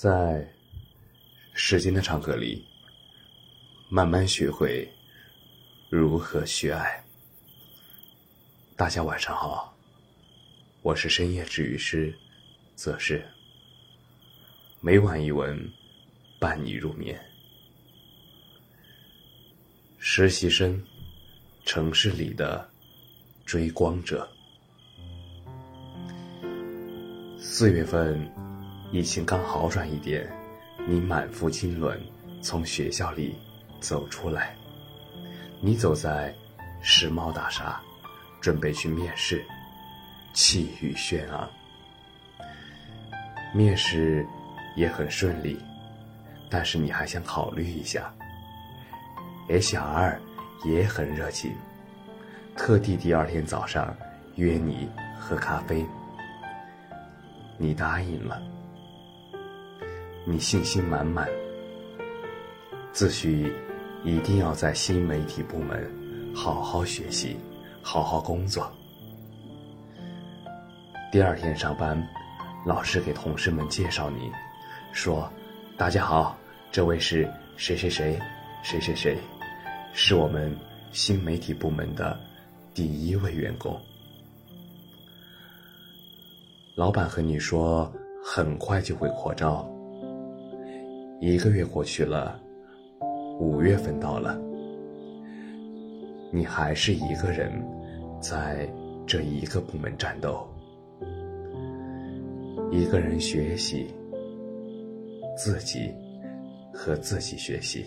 在时间的长河里，慢慢学会如何去爱。大家晚上好，我是深夜治愈师则是每晚一文伴你入眠。实习生，城市里的追光者。四月份，疫情刚好转一点，你满腹经纶从学校里走出来，你走在世贸大厦，准备去面试，气宇轩昂。面试也很顺利，但是你还想考虑一下。HR 也很热情，特地第二天早上约你喝咖啡，你答应了。你信心满满，自诩一定要在新媒体部门好好学习，好好工作。第二天上班，老师给同事们介绍你，说：“大家好，这位是谁谁谁，谁谁谁。”是我们新媒体部门的第一位员工。老板和你说，很快就会扩招。一个月过去了，五月份到了，你还是一个人在这一个部门战斗，一个人学习，自己和自己学习。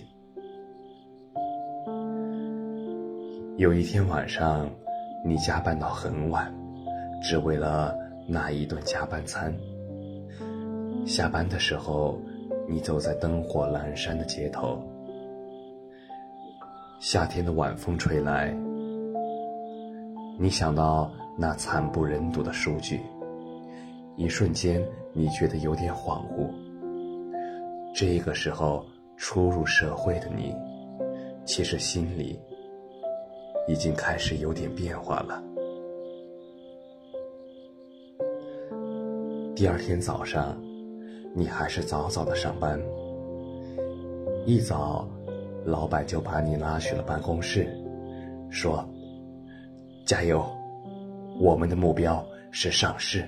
有一天晚上，你加班到很晚，只为了那一顿加班餐。下班的时候，你走在灯火阑珊的街头，夏天的晚风吹来，你想到那惨不忍睹的数据，一瞬间你觉得有点恍惚。这个时候，初入社会的你，其实心里。已经开始有点变化了。第二天早上，你还是早早的上班。一早，老板就把你拉去了办公室，说：“加油，我们的目标是上市，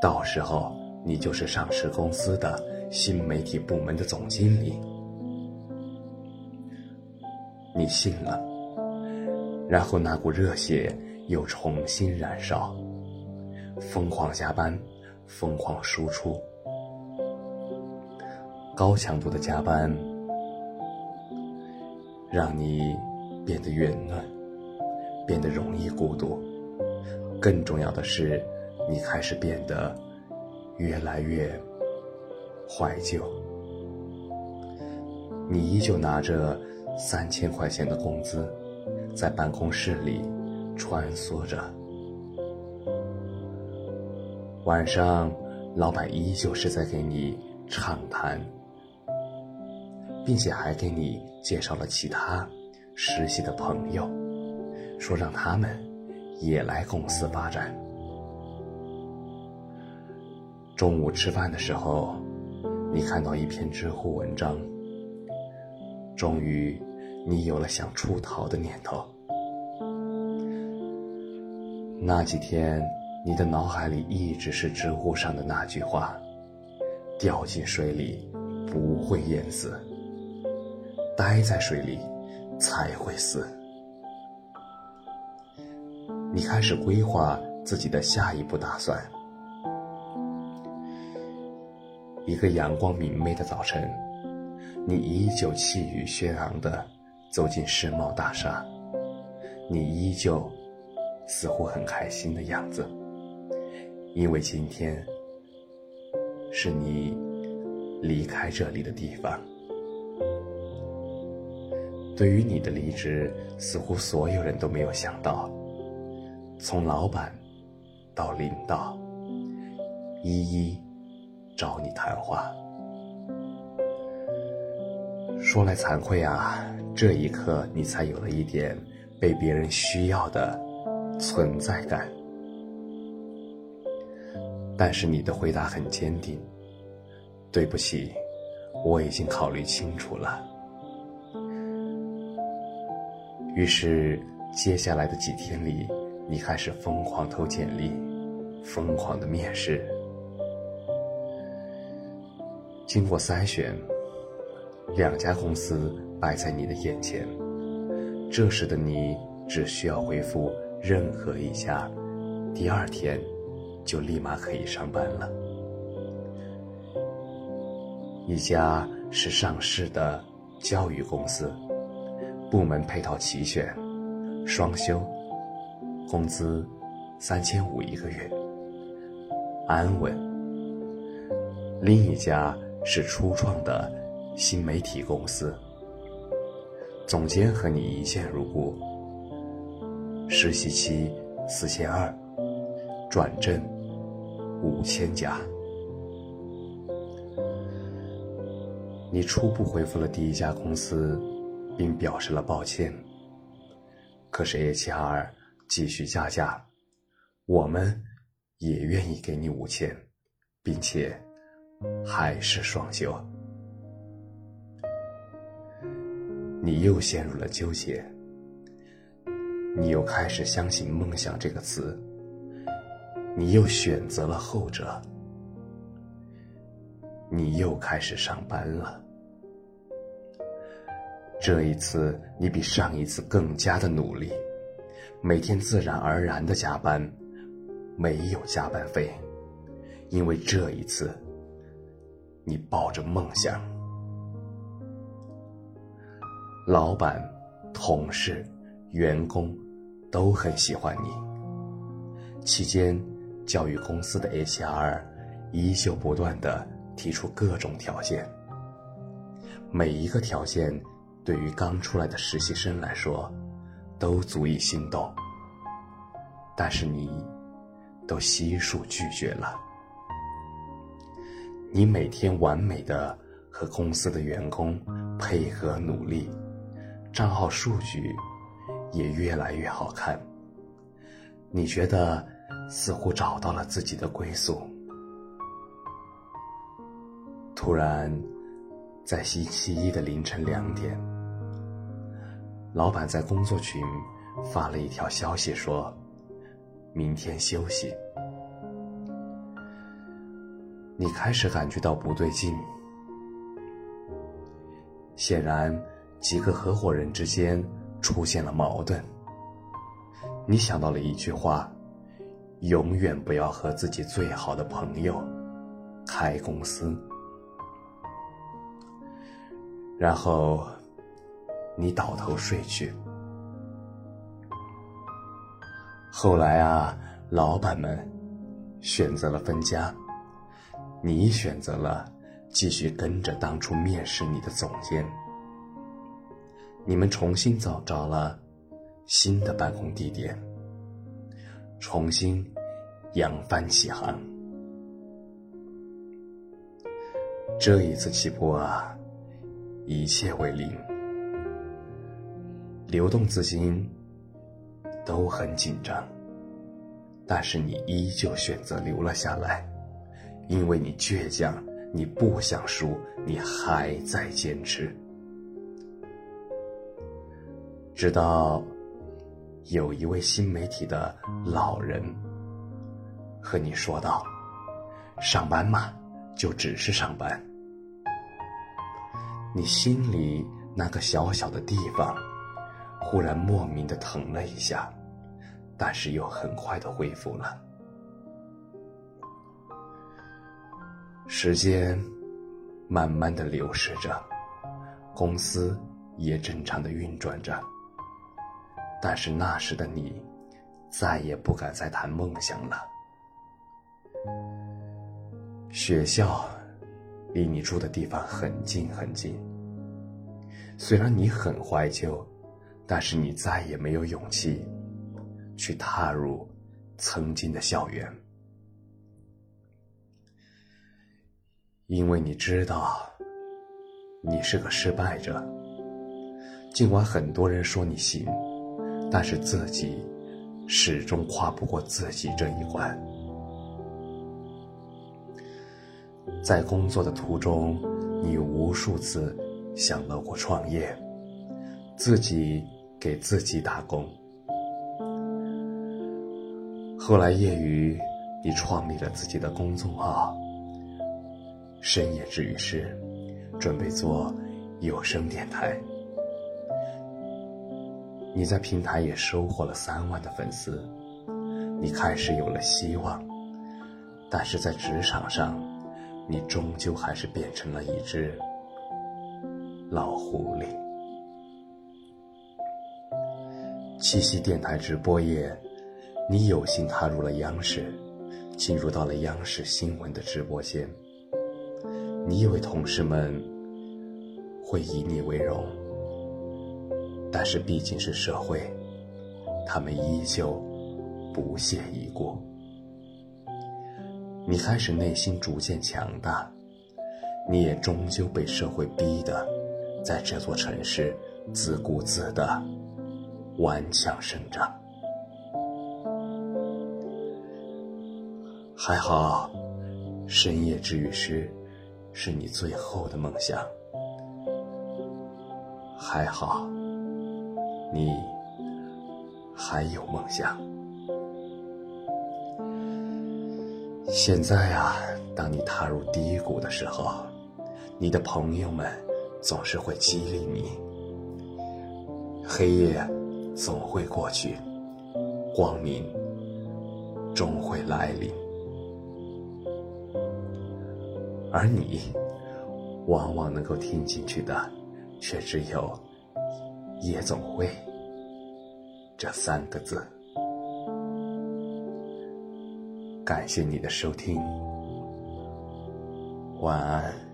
到时候你就是上市公司的新媒体部门的总经理。”你信了。然后那股热血又重新燃烧，疯狂加班，疯狂输出，高强度的加班让你变得圆润，变得容易孤独。更重要的是，你开始变得越来越怀旧。你依旧拿着三千块钱的工资。在办公室里穿梭着，晚上，老板依旧是在给你畅谈，并且还给你介绍了其他实习的朋友，说让他们也来公司发展。中午吃饭的时候，你看到一篇知乎文章，终于。你有了想出逃的念头，那几天你的脑海里一直是知乎上的那句话：“掉进水里不会淹死，待在水里才会死。”你开始规划自己的下一步打算。一个阳光明媚的早晨，你依旧气宇轩昂的。走进世贸大厦，你依旧似乎很开心的样子，因为今天是你离开这里的地方。对于你的离职，似乎所有人都没有想到，从老板到领导，一一找你谈话。说来惭愧啊。这一刻，你才有了一点被别人需要的存在感。但是你的回答很坚定，对不起，我已经考虑清楚了。于是，接下来的几天里，你开始疯狂投简历，疯狂的面试。经过筛选，两家公司摆在你的眼前，这时的你只需要回复任何一家，第二天就立马可以上班了。一家是上市的教育公司。部门配套齐全，双休，工资三千五一个月，安稳。另一家是初创的新媒体公司，总监和你一见如故，实习期四千二，转正五千加。你初步回复了第一家公司。并表示了抱歉。可是 HR 继续加价，我们也愿意给你五千，并且还是双休。你又陷入了纠结，你又开始相信“梦想”这个词，你又选择了后者，你又开始上班了。这一次，你比上一次更加的努力，每天自然而然的加班，没有加班费，因为这一次，你抱着梦想。老板、同事、员工都很喜欢你。期间，教育公司的 HR 依旧不断的提出各种条件，每一个条件。对于刚出来的实习生来说，都足以心动。但是你，都悉数拒绝了。你每天完美的和公司的员工配合努力，账号数据也越来越好看。你觉得似乎找到了自己的归宿。突然，在星期一的凌晨两点。老板在工作群发了一条消息，说：“明天休息。”你开始感觉到不对劲。显然，几个合伙人之间出现了矛盾。你想到了一句话：“永远不要和自己最好的朋友开公司。”然后。你倒头睡去。后来啊，老板们选择了分家，你选择了继续跟着当初面试你的总监。你们重新找着了新的办公地点，重新扬帆起航。这一次起步啊，一切为零。流动资金都很紧张，但是你依旧选择留了下来，因为你倔强，你不想输，你还在坚持。直到有一位新媒体的老人和你说道：“上班嘛，就只是上班。”你心里那个小小的地方。忽然莫名的疼了一下，但是又很快的恢复了。时间慢慢的流逝着，公司也正常的运转着。但是那时的你，再也不敢再谈梦想了。学校离你住的地方很近很近，虽然你很怀旧。但是你再也没有勇气去踏入曾经的校园，因为你知道你是个失败者。尽管很多人说你行，但是自己始终跨不过自己这一关。在工作的途中，你无数次想到过创业，自己给自己打工。后来业余，你创立了自己的公众号“深夜治愈师”，准备做有声电台。你在平台也收获了三万的粉丝，你开始有了希望，但是在职场上，你终究还是变成了一只老狐狸。七夕电台直播夜，你有幸踏入了央视，进入到了央视新闻的直播间。你以为同事们会以你为荣？但是毕竟是社会，他们依旧不屑一顾。你开始内心逐渐强大，你也终究被社会逼得，在这座城市自顾自的顽强生长。还好，深夜治愈师是你最后的梦想。还好。你还有梦想。现在啊，当你踏入低谷的时候，你的朋友们总是会激励你。黑夜总会过去，光明终会来临。而你，往往能够听进去的，却只有。夜总会这三个字。感谢你的收听，晚安。